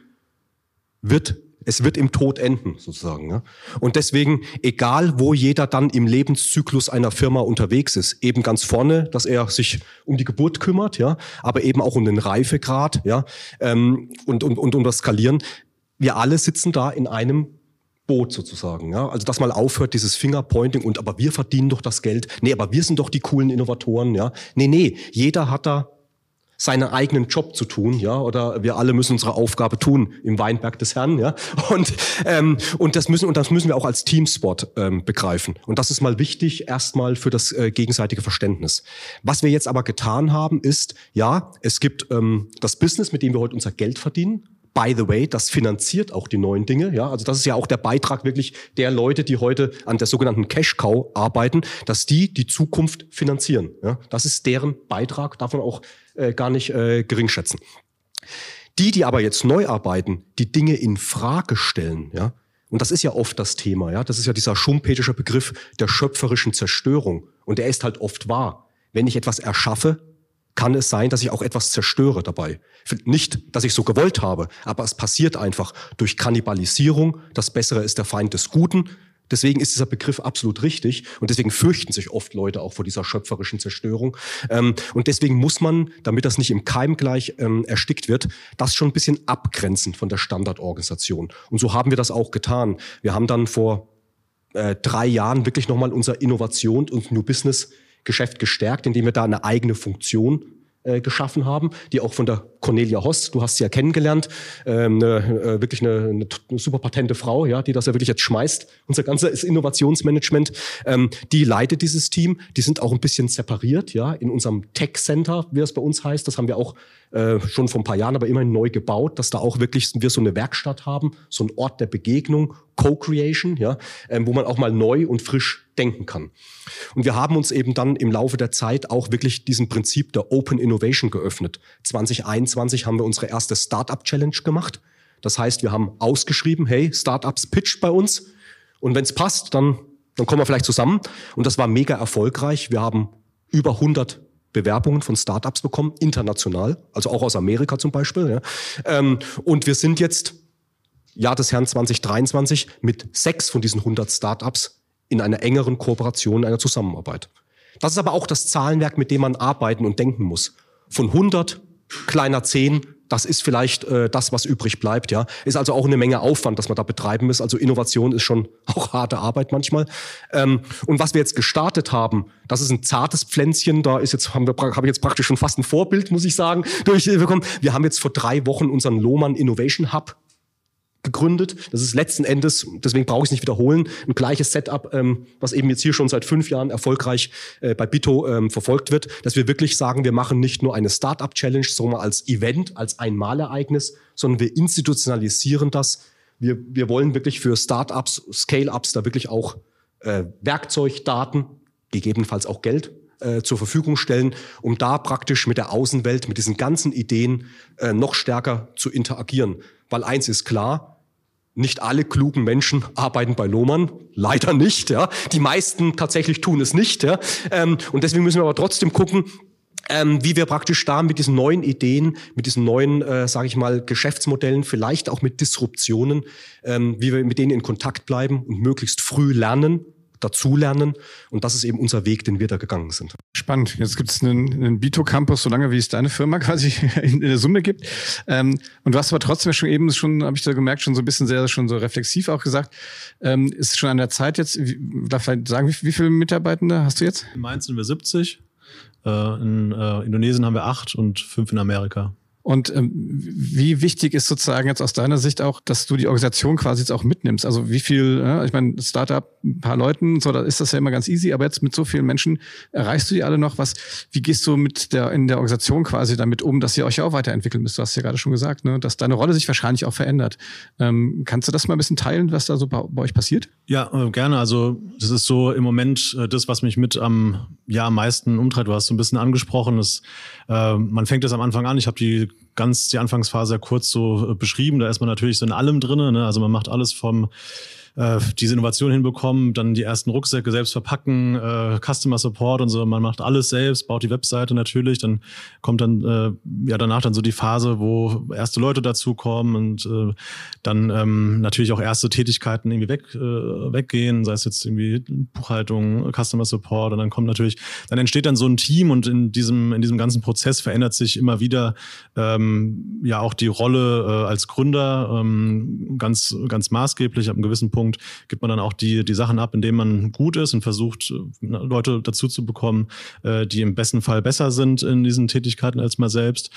wird Es wird im Tod enden, sozusagen. Ja? Und deswegen, egal wo jeder dann im Lebenszyklus einer Firma unterwegs ist, eben ganz vorne, dass er sich um die Geburt kümmert, ja, aber eben auch um den Reifegrad, ja, ähm, und, und, und um das Skalieren. Wir alle sitzen da in einem Boot sozusagen. Ja? Also dass mal aufhört, dieses Fingerpointing und aber wir verdienen doch das Geld. Nee, aber wir sind doch die coolen Innovatoren. Ja? Nee, nee, jeder hat da seinen eigenen Job zu tun, ja, oder wir alle müssen unsere Aufgabe tun im Weinberg des Herrn, ja, und ähm, und das müssen und das müssen wir auch als Teamsport ähm, begreifen. Und das ist mal wichtig erstmal für das äh, gegenseitige Verständnis. Was wir jetzt aber getan haben, ist, ja, es gibt ähm, das Business, mit dem wir heute unser Geld verdienen, By the way, das finanziert auch die neuen Dinge. Ja, also das ist ja auch der Beitrag wirklich der Leute, die heute an der sogenannten Cash Cow arbeiten, dass die die Zukunft finanzieren. Ja, das ist deren Beitrag, davon auch äh, gar nicht äh, gering schätzen. Die, die aber jetzt neu arbeiten, die Dinge in Frage stellen, ja, und das ist ja oft das Thema, ja, das ist ja dieser schumpetische Begriff der schöpferischen Zerstörung. Und der ist halt oft wahr. Wenn ich etwas erschaffe, kann es sein, dass ich auch etwas zerstöre dabei. Nicht, dass ich so gewollt habe, aber es passiert einfach durch Kannibalisierung. Das Bessere ist der Feind des Guten. Deswegen ist dieser Begriff absolut richtig und deswegen fürchten sich oft Leute auch vor dieser schöpferischen Zerstörung. Ähm, und deswegen muss man, damit das nicht im Keim gleich ähm, erstickt wird, das schon ein bisschen abgrenzen von der Standardorganisation. Und so haben wir das auch getan. Wir haben dann vor äh, drei Jahren wirklich nochmal unser Innovation und New Business Geschäft gestärkt, indem wir da eine eigene Funktion äh, geschaffen haben, die auch von der Cornelia Hoss, du hast sie ja kennengelernt, ähm, eine, äh, wirklich eine, eine, eine, super patente Frau, ja, die das ja wirklich jetzt schmeißt. Unser ganzes Innovationsmanagement, ähm, die leitet dieses Team. Die sind auch ein bisschen separiert, ja, in unserem Tech Center, wie es bei uns heißt. Das haben wir auch äh, schon vor ein paar Jahren, aber immerhin neu gebaut, dass da auch wirklich wir so eine Werkstatt haben, so ein Ort der Begegnung, Co-Creation, ja, ähm, wo man auch mal neu und frisch denken kann. Und wir haben uns eben dann im Laufe der Zeit auch wirklich diesem Prinzip der Open Innovation geöffnet. 2021 haben wir unsere erste Startup Challenge gemacht. Das heißt, wir haben ausgeschrieben, hey, Startups pitcht bei uns. Und wenn es passt, dann, dann kommen wir vielleicht zusammen. Und das war mega erfolgreich. Wir haben über 100 Bewerbungen von Startups bekommen, international, also auch aus Amerika zum Beispiel. Ja. Ähm, und wir sind jetzt, Jahr des Herrn 2023, mit sechs von diesen 100 Startups in einer engeren Kooperation, einer Zusammenarbeit. Das ist aber auch das Zahlenwerk, mit dem man arbeiten und denken muss. Von 100, kleiner 10, das ist vielleicht äh, das, was übrig bleibt. Ja, ist also auch eine Menge Aufwand, dass man da betreiben muss. Also Innovation ist schon auch harte Arbeit manchmal. Ähm, und was wir jetzt gestartet haben, das ist ein zartes Pflänzchen. Da ist jetzt haben wir habe ich jetzt praktisch schon fast ein Vorbild, muss ich sagen, durchbekommen. Wir haben jetzt vor drei Wochen unseren Lohmann Innovation Hub gegründet. Das ist letzten Endes, deswegen brauche ich es nicht wiederholen, ein gleiches Setup, ähm, was eben jetzt hier schon seit fünf Jahren erfolgreich äh, bei Bito ähm, verfolgt wird, dass wir wirklich sagen, wir machen nicht nur eine Startup-Challenge, sondern als Event, als Einmalereignis, sondern wir institutionalisieren das. Wir, wir wollen wirklich für Startups, Scale-Ups da wirklich auch äh, Werkzeug, Daten, gegebenenfalls auch Geld äh, zur Verfügung stellen, um da praktisch mit der Außenwelt, mit diesen ganzen Ideen äh, noch stärker zu interagieren. Weil eins ist klar, nicht alle klugen Menschen arbeiten bei Lohmann, leider nicht. Ja. Die meisten tatsächlich tun es nicht. Ja. Ähm, und deswegen müssen wir aber trotzdem gucken, ähm, wie wir praktisch da mit diesen neuen Ideen, mit diesen neuen, äh, sage ich mal, Geschäftsmodellen, vielleicht auch mit Disruptionen, ähm, wie wir mit denen in Kontakt bleiben und möglichst früh lernen dazulernen. Und das ist eben unser Weg, den wir da gegangen sind. Spannend. Jetzt gibt es einen, einen Bito Campus, solange wie es deine Firma quasi in, in der Summe gibt. Ähm, und du hast aber trotzdem schon eben schon, habe ich da gemerkt, schon so ein bisschen sehr, schon so reflexiv auch gesagt, ähm, ist schon an der Zeit jetzt, wie, darf ich sagen, wie, wie viele Mitarbeitende hast du jetzt? In Mainz sind wir 70. Äh, in äh, Indonesien haben wir acht und fünf in Amerika. Und ähm, wie wichtig ist sozusagen jetzt aus deiner Sicht auch, dass du die Organisation quasi jetzt auch mitnimmst? Also wie viel, ja, ich meine, Startup, ein paar Leuten, so, da ist das ja immer ganz easy, aber jetzt mit so vielen Menschen erreichst du die alle noch? Was, wie gehst du mit der in der Organisation quasi damit um, dass ihr euch ja auch weiterentwickeln müsst? Du hast ja gerade schon gesagt, ne, dass deine Rolle sich wahrscheinlich auch verändert. Ähm, kannst du das mal ein bisschen teilen, was da so bei, bei euch passiert? Ja, äh, gerne. Also das ist so im Moment äh, das, was mich mit am ja am meisten umtreibt. Du hast so ein bisschen angesprochen. Ist, äh, man fängt das am Anfang an. Ich habe die ganz die Anfangsphase kurz so äh, beschrieben. Da ist man natürlich so in allem drinne. Ne? Also man macht alles vom äh, diese Innovation hinbekommen, dann die ersten Rucksäcke selbst verpacken, äh, Customer Support und so. Man macht alles selbst, baut die Webseite natürlich. Dann kommt dann äh, ja danach dann so die Phase, wo erste Leute dazukommen und äh, dann ähm, natürlich auch erste Tätigkeiten irgendwie weg äh, weggehen, sei es jetzt irgendwie Buchhaltung, Customer Support und dann kommt natürlich, dann entsteht dann so ein Team und in diesem in diesem ganzen Prozess verändert sich immer wieder ähm, ja auch die Rolle äh, als Gründer ähm, ganz ganz maßgeblich ab einem gewissen Punkt Punkt gibt man dann auch die, die Sachen ab, in denen man gut ist und versucht, äh, Leute dazu zu bekommen, äh, die im besten Fall besser sind in diesen Tätigkeiten als man selbst.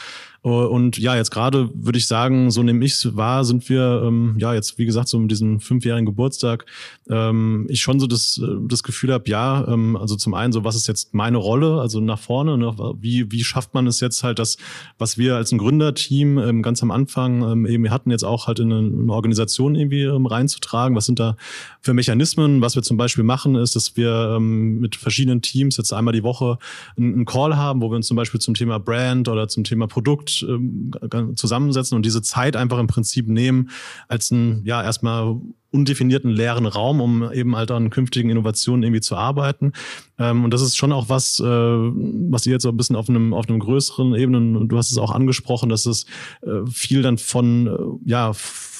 Äh, und ja, jetzt gerade würde ich sagen, so nehme ich es wahr, sind wir ähm, ja jetzt, wie gesagt, so mit diesem fünfjährigen Geburtstag, ähm, ich schon so das, das Gefühl habe, ja, ähm, also zum einen so, was ist jetzt meine Rolle, also nach vorne, ne? wie, wie schafft man es jetzt halt, das, was wir als ein Gründerteam ganz am Anfang eben hatten, jetzt auch halt in eine, Organisation irgendwie reinzutragen, was sind da für Mechanismen? Was wir zum Beispiel machen, ist, dass wir ähm, mit verschiedenen Teams jetzt einmal die Woche einen, Call haben, wo wir uns zum Beispiel zum Thema Brand oder zum Thema Produkt ähm, zusammensetzen und diese Zeit einfach im Prinzip nehmen als ein, ja, erstmal undefinierten leeren Raum, um eben halt an künftigen Innovationen irgendwie zu arbeiten. Ähm, und das ist schon auch was, äh, was ihr jetzt so ein bisschen auf einem, auf einem größeren Ebenen, du hast es auch angesprochen, dass es äh, viel dann von, äh, ja,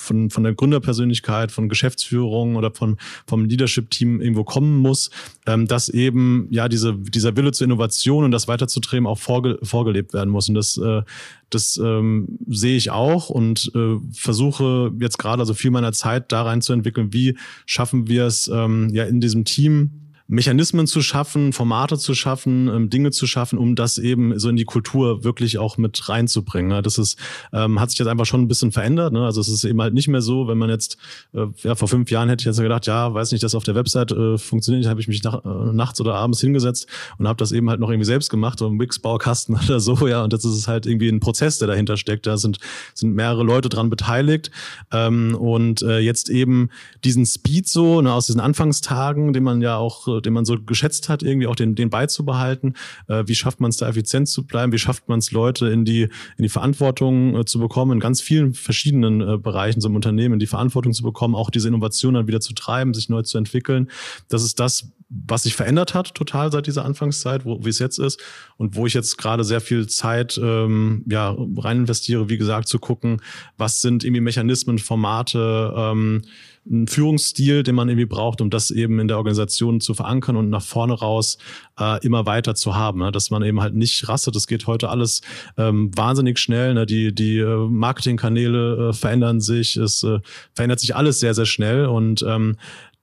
von, von der Gründerpersönlichkeit, von Geschäftsführung oder von, vom Leadership-Team irgendwo kommen muss, ähm, dass eben ja diese, dieser Wille zur Innovation und das weiterzutreiben auch vorge vorgelebt werden muss. Und das, äh, das ähm, sehe ich auch und äh, versuche jetzt gerade also viel meiner Zeit da rein zu entwickeln, wie schaffen wir es ähm, ja in diesem Team Mechanismen zu schaffen, Formate zu schaffen, ähm, Dinge zu schaffen, um das eben so in die Kultur wirklich auch mit reinzubringen. Ne? Das ist, ähm, hat sich jetzt einfach schon ein bisschen verändert. Ne? Also es ist eben halt nicht mehr so, wenn man jetzt, äh, ja, vor fünf Jahren hätte ich jetzt gedacht, ja, weiß nicht, dass auf der Website äh, funktioniert, habe ich mich nach, äh, nachts oder abends hingesetzt und habe das eben halt noch irgendwie selbst gemacht, so ein Wix-Baukasten oder so, ja. Und das ist halt irgendwie ein Prozess, der dahinter steckt. Da sind, sind mehrere Leute dran beteiligt. Ähm, und äh, jetzt eben diesen Speed so, ne, aus diesen Anfangstagen, den man ja auch den man so geschätzt hat, irgendwie auch den, den beizubehalten? Äh, wie schafft man es da effizient zu bleiben? Wie schafft man es Leute in die, in die Verantwortung äh, zu bekommen, in ganz vielen verschiedenen äh, Bereichen so im Unternehmen, in die Verantwortung zu bekommen, auch diese Innovation dann wieder zu treiben, sich neu zu entwickeln? Das ist das, was sich verändert hat total seit dieser Anfangszeit, wo wie es jetzt ist und wo ich jetzt gerade sehr viel Zeit ähm, ja rein investiere, wie gesagt, zu gucken, was sind irgendwie Mechanismen, Formate, ähm, ein Führungsstil, den man irgendwie braucht, um das eben in der Organisation zu verankern und nach vorne raus äh, immer weiter zu haben. Ne? Dass man eben halt nicht rastet. Das geht heute alles ähm, wahnsinnig schnell. Ne? Die, die äh, Marketingkanäle äh, verändern sich. Es äh, verändert sich alles sehr, sehr schnell. Und ähm,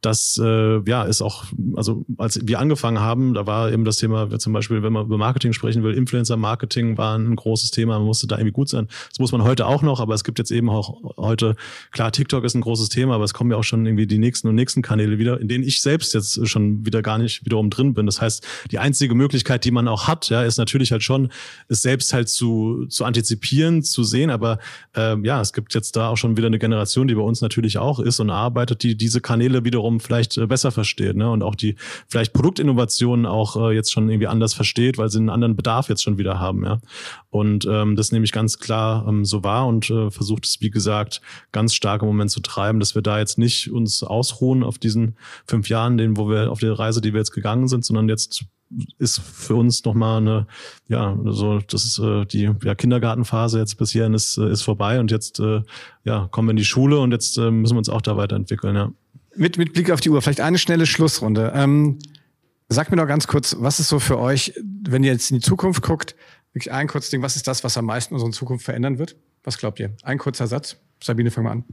das äh, ja ist auch, also als wir angefangen haben, da war eben das Thema, zum Beispiel, wenn man über Marketing sprechen will, Influencer-Marketing war ein großes Thema, man musste da irgendwie gut sein. Das muss man heute auch noch, aber es gibt jetzt eben auch heute, klar, TikTok ist ein großes Thema, aber es kommen ja auch schon irgendwie die nächsten und nächsten Kanäle wieder, in denen ich selbst jetzt schon wieder gar nicht wiederum drin bin. Das heißt, die einzige Möglichkeit, die man auch hat, ja, ist natürlich halt schon, es selbst halt zu, zu antizipieren, zu sehen, aber ähm, ja, es gibt jetzt da auch schon wieder eine Generation, die bei uns natürlich auch ist und arbeitet, die diese Kanäle wiederum wiederum vielleicht äh, besser versteht ne? und auch die vielleicht Produktinnovationen auch äh, jetzt schon irgendwie anders versteht, weil sie einen anderen Bedarf jetzt schon wieder haben. Ja? Und ähm, das nehme ich ganz klar ähm, so wahr und äh, versucht es, wie gesagt, ganz stark im Moment zu treiben, dass wir da jetzt nicht uns ausruhen auf diesen fünf Jahren, den, wo wir auf der Reise, die wir jetzt gegangen sind, sondern jetzt ist für uns nochmal eine, ja, so, das ist äh, die ja, Kindergartenphase jetzt bis hierhin ist, äh, ist vorbei und jetzt äh, ja, kommen wir in die Schule und jetzt äh, müssen wir uns auch da weiterentwickeln, ja. Mit, mit Blick auf die Uhr, vielleicht eine schnelle Schlussrunde. Ähm, sag mir doch ganz kurz, was ist so für euch, wenn ihr jetzt in die Zukunft guckt, wirklich ein kurzes Ding, was ist das, was am meisten unsere Zukunft verändern wird? Was glaubt ihr? Ein kurzer Satz. Sabine, fang mal an.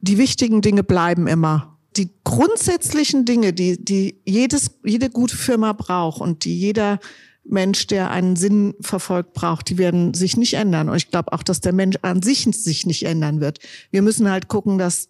Die wichtigen Dinge bleiben immer. Die grundsätzlichen Dinge, die, die jedes, jede gute Firma braucht und die jeder Mensch, der einen Sinn verfolgt, braucht, die werden sich nicht ändern. Und ich glaube auch, dass der Mensch an sich sich nicht ändern wird. Wir müssen halt gucken, dass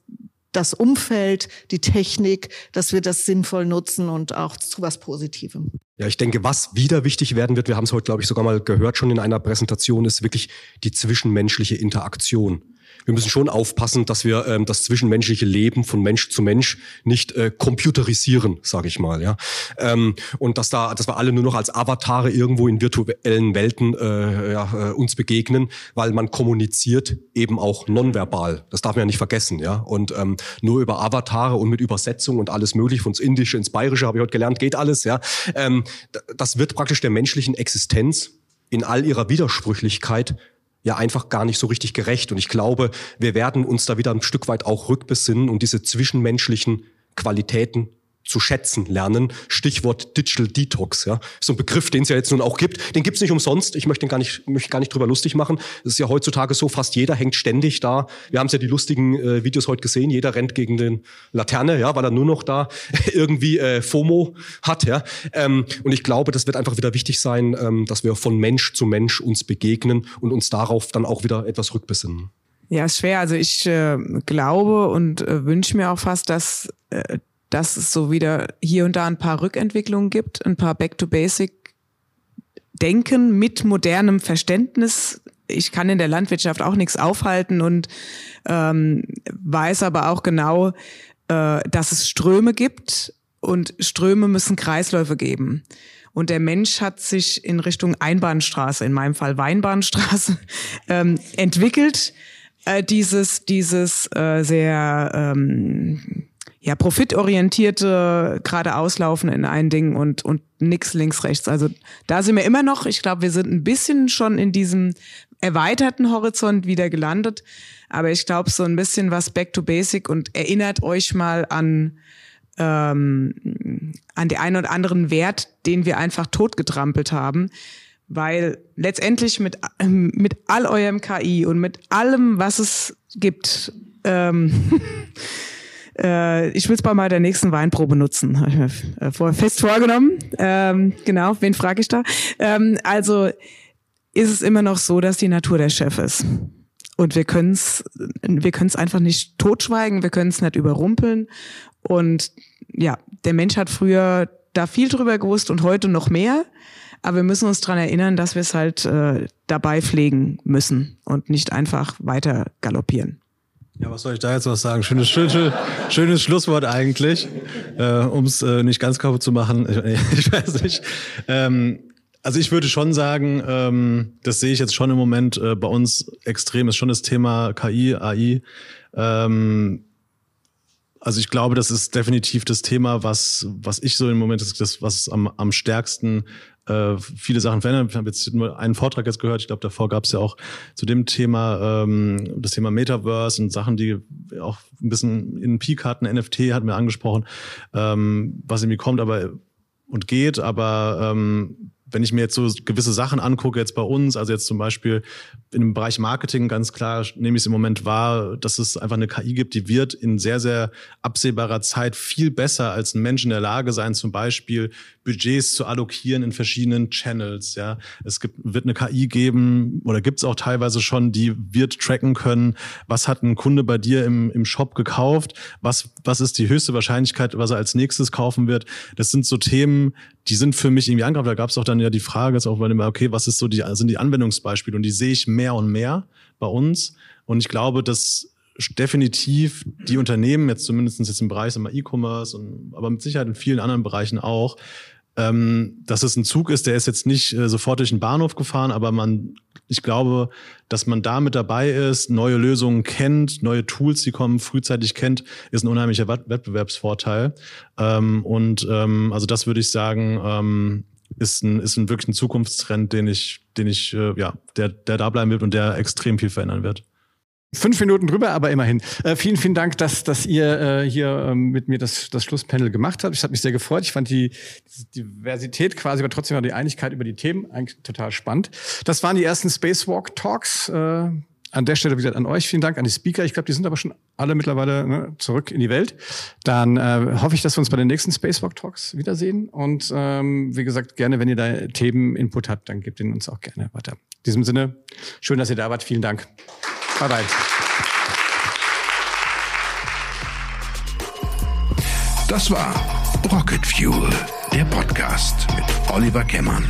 das Umfeld, die Technik, dass wir das sinnvoll nutzen und auch zu was Positivem. Ja, ich denke, was wieder wichtig werden wird, wir haben es heute, glaube ich, sogar mal gehört schon in einer Präsentation, ist wirklich die zwischenmenschliche Interaktion. Wir müssen schon aufpassen, dass wir ähm, das zwischenmenschliche Leben von Mensch zu Mensch nicht äh, computerisieren, sage ich mal. Ja, ähm, und dass da, dass wir alle nur noch als Avatare irgendwo in virtuellen Welten äh, ja, äh, uns begegnen, weil man kommuniziert eben auch nonverbal. Das darf man ja nicht vergessen. Ja, und ähm, nur über Avatare und mit Übersetzung und alles mögliche von ins Indische ins Bayerische habe ich heute gelernt, geht alles. Ja, ähm, das wird praktisch der menschlichen Existenz in all ihrer Widersprüchlichkeit ja einfach gar nicht so richtig gerecht. Und ich glaube, wir werden uns da wieder ein Stück weit auch rückbesinnen und diese zwischenmenschlichen Qualitäten zu schätzen lernen. Stichwort Digital Detox, ja. So ein Begriff, den es ja jetzt nun auch gibt. Den gibt's nicht umsonst. Ich möchte den gar nicht, möchte gar nicht drüber lustig machen. Es ist ja heutzutage so, fast jeder hängt ständig da. Wir haben ja die lustigen äh, Videos heute gesehen. Jeder rennt gegen den Laterne, ja, weil er nur noch da irgendwie äh, FOMO hat, ja. Ähm, und ich glaube, das wird einfach wieder wichtig sein, ähm, dass wir von Mensch zu Mensch uns begegnen und uns darauf dann auch wieder etwas rückbesinnen. Ja, ist schwer. Also ich äh, glaube und äh, wünsche mir auch fast, dass äh, dass es so wieder hier und da ein paar Rückentwicklungen gibt, ein paar Back-to-Basic Denken mit modernem Verständnis. Ich kann in der Landwirtschaft auch nichts aufhalten und ähm, weiß aber auch genau, äh, dass es Ströme gibt und Ströme müssen Kreisläufe geben. Und der Mensch hat sich in Richtung Einbahnstraße, in meinem Fall Weinbahnstraße, ähm, entwickelt. Äh, dieses, dieses äh, sehr ähm, ja, profitorientierte gerade auslaufen in ein Ding und, und nix links, rechts. Also da sind wir immer noch. Ich glaube, wir sind ein bisschen schon in diesem erweiterten Horizont wieder gelandet. Aber ich glaube, so ein bisschen was back to basic und erinnert euch mal an, ähm, an den einen oder anderen Wert, den wir einfach totgetrampelt haben. Weil letztendlich mit, mit all eurem KI und mit allem, was es gibt, ähm, Äh, ich will es bei mal der nächsten Weinprobe nutzen. Habe ich mir äh, vor, fest vorgenommen. Ähm, genau, wen frage ich da? Ähm, also ist es immer noch so, dass die Natur der Chef ist. Und wir können es wir können's einfach nicht totschweigen, wir können es nicht überrumpeln. Und ja, der Mensch hat früher da viel drüber gewusst und heute noch mehr. Aber wir müssen uns dran erinnern, dass wir es halt äh, dabei pflegen müssen und nicht einfach weiter galoppieren. Ja, was soll ich da jetzt noch sagen? Schönes, schönes, schönes Schlusswort eigentlich, äh, um es äh, nicht ganz kaputt zu machen. Ich, ich weiß nicht. Ähm, also ich würde schon sagen, ähm, das sehe ich jetzt schon im Moment äh, bei uns extrem, ist schon das Thema KI, AI. Ähm, also ich glaube, das ist definitiv das Thema, was, was ich so im Moment das, was am, am stärksten äh, viele Sachen verändern. Ich habe jetzt nur einen Vortrag jetzt gehört. Ich glaube, davor gab es ja auch zu dem Thema ähm, das Thema Metaverse und Sachen, die auch ein bisschen in Peak hatten. NFT hat mir angesprochen, ähm, was irgendwie kommt, aber und geht, aber ähm, wenn ich mir jetzt so gewisse Sachen angucke, jetzt bei uns, also jetzt zum Beispiel in dem Bereich Marketing ganz klar nehme ich es im Moment wahr, dass es einfach eine KI gibt, die wird in sehr, sehr absehbarer Zeit viel besser als ein Mensch in der Lage sein, zum Beispiel Budgets zu allokieren in verschiedenen Channels. Ja, es gibt, wird eine KI geben oder gibt es auch teilweise schon, die wird tracken können, was hat ein Kunde bei dir im, im Shop gekauft, was, was ist die höchste Wahrscheinlichkeit, was er als nächstes kaufen wird. Das sind so Themen, die sind für mich irgendwie angreift. Da gab es auch dann ja die Frage, jetzt auch bei dem, okay, was ist so die, sind die Anwendungsbeispiele? Und die sehe ich mehr und mehr bei uns. Und ich glaube, dass definitiv die Unternehmen, jetzt zumindest jetzt im Bereich E-Commerce und aber mit Sicherheit in vielen anderen Bereichen auch, ähm, dass es ein Zug ist, der ist jetzt nicht äh, sofort durch den Bahnhof gefahren, aber man, ich glaube, dass man da mit dabei ist, neue Lösungen kennt, neue Tools, die kommen, frühzeitig kennt, ist ein unheimlicher Wettbewerbsvorteil. Ähm, und ähm, also das würde ich sagen, ähm, ist ein, ist ein wirklich ein Zukunftstrend, den ich, den ich, äh, ja, der, der da bleiben wird und der extrem viel verändern wird. Fünf Minuten drüber, aber immerhin. Äh, vielen, vielen Dank, dass, dass ihr äh, hier ähm, mit mir das, das Schlusspanel gemacht habt. Ich habe mich sehr gefreut. Ich fand die, die Diversität quasi, aber trotzdem auch die Einigkeit über die Themen eigentlich total spannend. Das waren die ersten Spacewalk Talks. Äh, an der Stelle, wie gesagt, an euch vielen Dank, an die Speaker. Ich glaube, die sind aber schon alle mittlerweile ne, zurück in die Welt. Dann äh, hoffe ich, dass wir uns bei den nächsten Spacewalk Talks wiedersehen. Und ähm, wie gesagt, gerne, wenn ihr da Themen-Input habt, dann gebt ihn uns auch gerne weiter. In diesem Sinne, schön, dass ihr da wart. Vielen Dank. Bye bye. Das war Rocket Fuel, der Podcast mit Oliver Kemmern.